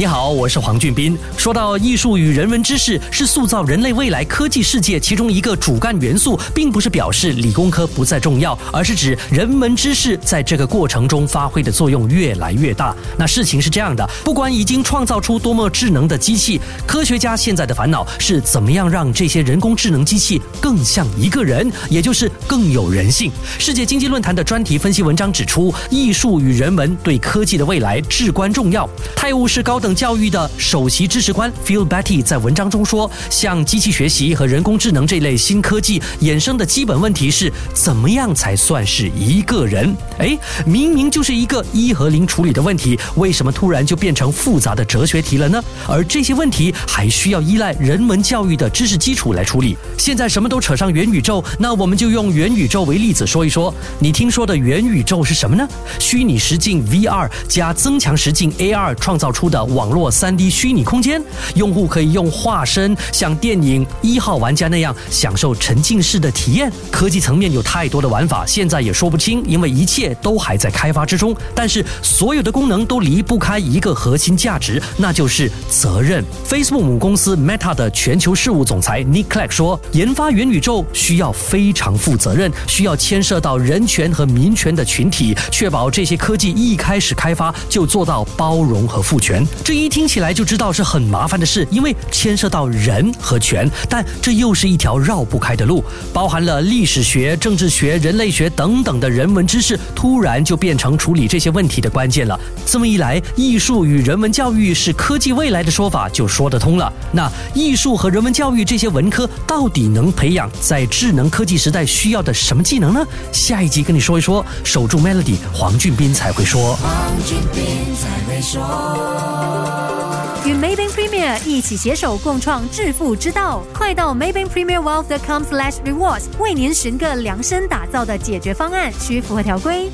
你好，我是黄俊斌。说到艺术与人文知识是塑造人类未来科技世界其中一个主干元素，并不是表示理工科不再重要，而是指人文知识在这个过程中发挥的作用越来越大。那事情是这样的，不管已经创造出多么智能的机器，科学家现在的烦恼是怎么样让这些人工智能机器更像一个人，也就是更有人性。世界经济论坛的专题分析文章指出，艺术与人文对科技的未来至关重要。泰晤士高等教育的首席知识官 Phil Betty 在文章中说：“像机器学习和人工智能这类新科技衍生的基本问题是，怎么样才算是一个人？哎，明明就是一个一和零处理的问题，为什么突然就变成复杂的哲学题了呢？而这些问题还需要依赖人文教育的知识基础来处理。现在什么都扯上元宇宙，那我们就用元宇宙为例子说一说。你听说的元宇宙是什么呢？虚拟实境 VR 加增强实境 AR 创造出的。”网络三 D 虚拟空间，用户可以用化身像电影《一号玩家》那样享受沉浸式的体验。科技层面有太多的玩法，现在也说不清，因为一切都还在开发之中。但是所有的功能都离不开一个核心价值，那就是责任。Facebook 母公司 Meta 的全球事务总裁 Nick Clegg 说：“研发元宇宙需要非常负责任，需要牵涉到人权和民权的群体，确保这些科技一开始开发就做到包容和赋权。”这一听起来就知道是很麻烦的事，因为牵涉到人和权，但这又是一条绕不开的路，包含了历史学、政治学、人类学等等的人文知识，突然就变成处理这些问题的关键了。这么一来，艺术与人文教育是科技未来的说法就说得通了。那艺术和人文教育这些文科到底能培养在智能科技时代需要的什么技能呢？下一集跟你说一说，守住 Melody，黄俊斌才会说。黄俊斌才会说。Maybank Premier 一起携手共创致富之道，快到 Maybank Premier Wealth.com/slash rewards 为您寻个量身打造的解决方案，需符合条规。